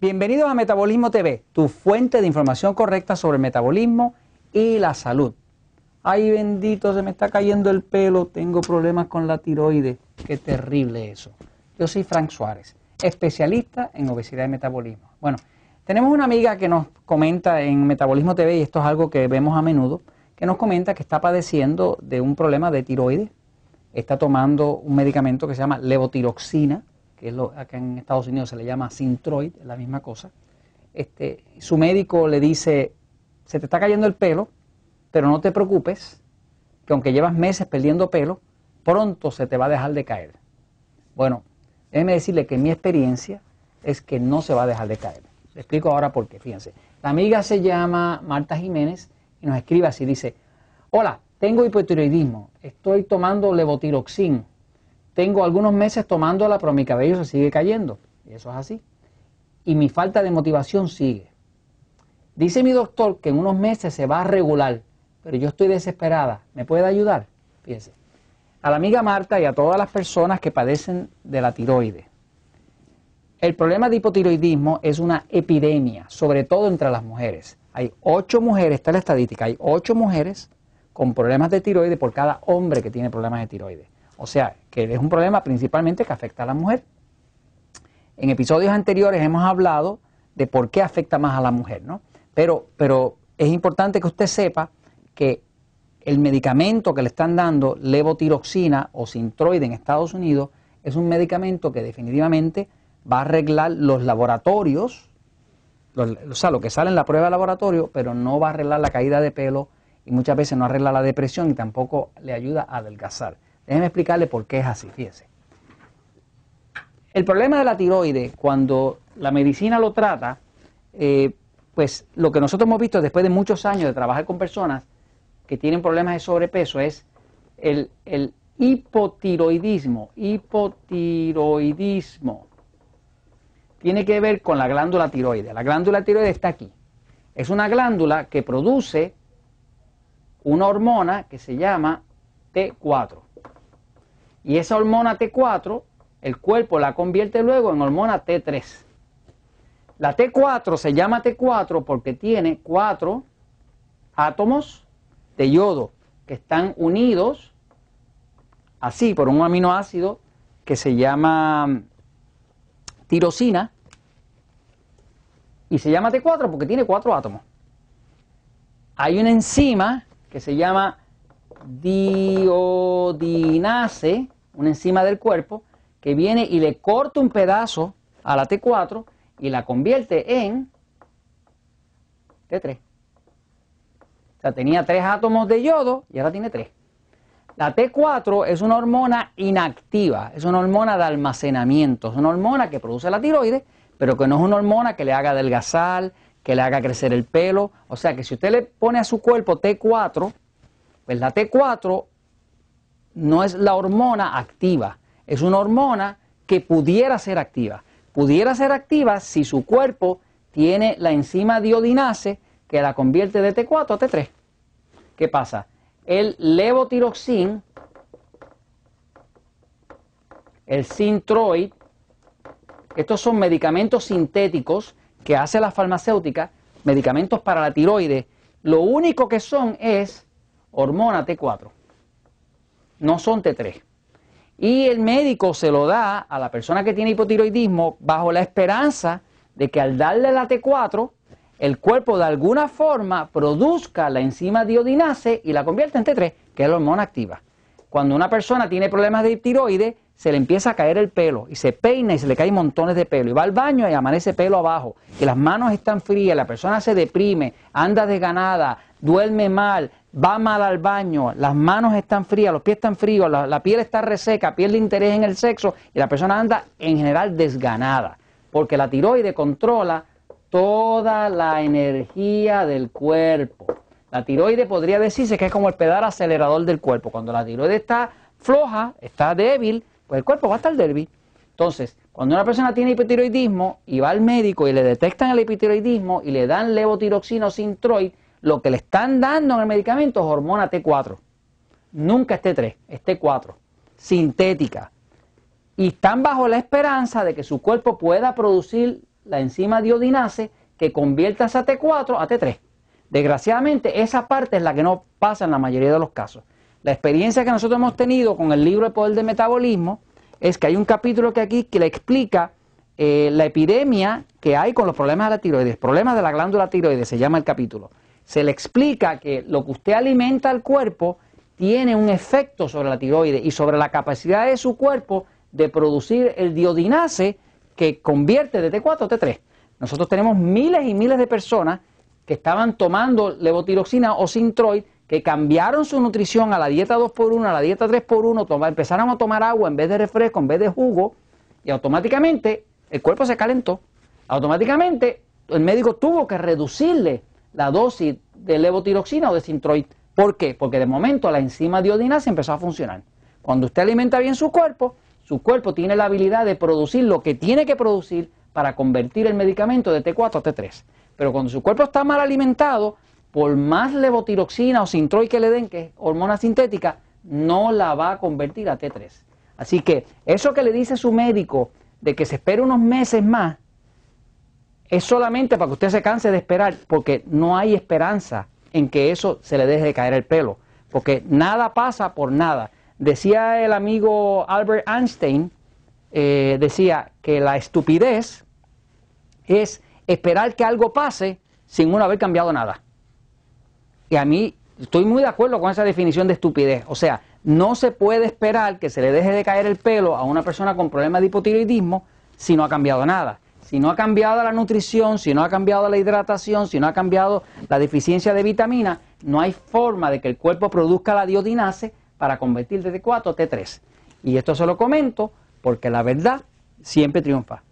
Bienvenidos a Metabolismo TV, tu fuente de información correcta sobre el metabolismo y la salud. Ay, bendito, se me está cayendo el pelo, tengo problemas con la tiroides. Qué terrible eso. Yo soy Frank Suárez, especialista en obesidad y metabolismo. Bueno, tenemos una amiga que nos comenta en Metabolismo TV, y esto es algo que vemos a menudo, que nos comenta que está padeciendo de un problema de tiroides. Está tomando un medicamento que se llama levotiroxina, que es lo acá en Estados Unidos se le llama Synthroid, es la misma cosa. Este, su médico le dice, se te está cayendo el pelo, pero no te preocupes, que aunque llevas meses perdiendo pelo, pronto se te va a dejar de caer. Bueno, déjeme decirle que mi experiencia es que no se va a dejar de caer. Le explico ahora por qué, fíjense. La amiga se llama Marta Jiménez y nos escribe así, dice, hola, tengo hipotiroidismo, estoy tomando levotiroxin, tengo algunos meses tomándola, pero mi cabello se sigue cayendo, y eso es así. Y mi falta de motivación sigue. Dice mi doctor que en unos meses se va a regular, pero yo estoy desesperada, ¿me puede ayudar? Fíjense. A la amiga Marta y a todas las personas que padecen de la tiroides. El problema de hipotiroidismo es una epidemia, sobre todo entre las mujeres. Hay ocho mujeres, está la estadística, hay ocho mujeres con problemas de tiroides por cada hombre que tiene problemas de tiroides. O sea, que es un problema principalmente que afecta a la mujer. En episodios anteriores hemos hablado de por qué afecta más a la mujer, ¿no? Pero, pero es importante que usted sepa que el medicamento que le están dando, levotiroxina o sintroide en Estados Unidos, es un medicamento que definitivamente va a arreglar los laboratorios, o sea, lo que sale en la prueba de laboratorio, pero no va a arreglar la caída de pelo y muchas veces no arregla la depresión y tampoco le ayuda a adelgazar. Déjenme explicarle por qué es así, fíjese. El problema de la tiroides, cuando la medicina lo trata, eh, pues lo que nosotros hemos visto después de muchos años de trabajar con personas que tienen problemas de sobrepeso es el, el hipotiroidismo. Hipotiroidismo tiene que ver con la glándula tiroide. La glándula tiroide está aquí. Es una glándula que produce una hormona que se llama T4. Y esa hormona T4, el cuerpo la convierte luego en hormona T3. La T4 se llama T4 porque tiene cuatro átomos de yodo que están unidos así por un aminoácido que se llama tirosina y se llama T4 porque tiene cuatro átomos. Hay una enzima que se llama diodinase, una enzima del cuerpo, que viene y le corta un pedazo a la T4 y la convierte en T3. O sea, tenía tres átomos de yodo y ahora tiene tres. La T4 es una hormona inactiva, es una hormona de almacenamiento, es una hormona que produce la tiroides, pero que no es una hormona que le haga adelgazar, que le haga crecer el pelo. O sea que si usted le pone a su cuerpo T4, pues la T4 no es la hormona activa, es una hormona que pudiera ser activa. Pudiera ser activa si su cuerpo tiene la enzima diodinase que la convierte de T4 a T3. ¿Qué pasa? El levotiroxin, el Synthroid, estos son medicamentos sintéticos que hace la farmacéutica, medicamentos para la tiroides, lo único que son es hormona T4, no son T3. Y el médico se lo da a la persona que tiene hipotiroidismo bajo la esperanza de que al darle la T4, el cuerpo de alguna forma produzca la enzima diodinase y la convierta en T3, que es la hormona activa. Cuando una persona tiene problemas de tiroides, se le empieza a caer el pelo y se peina y se le caen montones de pelo y va al baño y amanece pelo abajo y las manos están frías, la persona se deprime, anda desganada, duerme mal, va mal al baño, las manos están frías, los pies están fríos, la, piel está reseca, pierde interés en el sexo y la persona anda en general desganada, porque la tiroide controla toda la energía del cuerpo. La tiroide podría decirse que es como el pedal acelerador del cuerpo. Cuando la tiroide está floja, está débil, pues el cuerpo va a estar débil. Entonces, cuando una persona tiene hipotiroidismo y va al médico y le detectan el hipotiroidismo y le dan levotiroxina o sintroid, lo que le están dando en el medicamento es hormona T4. Nunca es T3, es T4, sintética. Y están bajo la esperanza de que su cuerpo pueda producir la enzima diodinase que convierta esa T4 a T3. Desgraciadamente, esa parte es la que no pasa en la mayoría de los casos. La experiencia que nosotros hemos tenido con el libro de poder del metabolismo es que hay un capítulo que aquí que le explica eh, la epidemia que hay con los problemas de la tiroides, problemas de la glándula tiroides, se llama el capítulo. Se le explica que lo que usted alimenta al cuerpo tiene un efecto sobre la tiroides y sobre la capacidad de su cuerpo de producir el diodinase que convierte de T4 a T3. Nosotros tenemos miles y miles de personas que estaban tomando levotiroxina o Sintroid, que cambiaron su nutrición a la dieta 2x1, a la dieta 3x1, empezaron a tomar agua en vez de refresco, en vez de jugo, y automáticamente el cuerpo se calentó. Automáticamente el médico tuvo que reducirle la dosis de levotiroxina o de Sintroid. ¿Por qué? Porque de momento la enzima diodinasa empezó a funcionar. Cuando usted alimenta bien su cuerpo, su cuerpo tiene la habilidad de producir lo que tiene que producir para convertir el medicamento de T4 a T3. Pero cuando su cuerpo está mal alimentado, por más levotiroxina o sintroid que le den, que es hormona sintética, no la va a convertir a T3. Así que eso que le dice su médico de que se espere unos meses más, es solamente para que usted se canse de esperar, porque no hay esperanza en que eso se le deje de caer el pelo, porque nada pasa por nada. Decía el amigo Albert Einstein, eh, decía que la estupidez es esperar que algo pase sin uno haber cambiado nada. Y a mí estoy muy de acuerdo con esa definición de estupidez. O sea, no se puede esperar que se le deje de caer el pelo a una persona con problemas de hipotiroidismo si no ha cambiado nada. Si no ha cambiado la nutrición, si no ha cambiado la hidratación, si no ha cambiado la deficiencia de vitamina, no hay forma de que el cuerpo produzca la diodinase para convertir de T4 a T3. Y esto se lo comento porque la verdad siempre triunfa.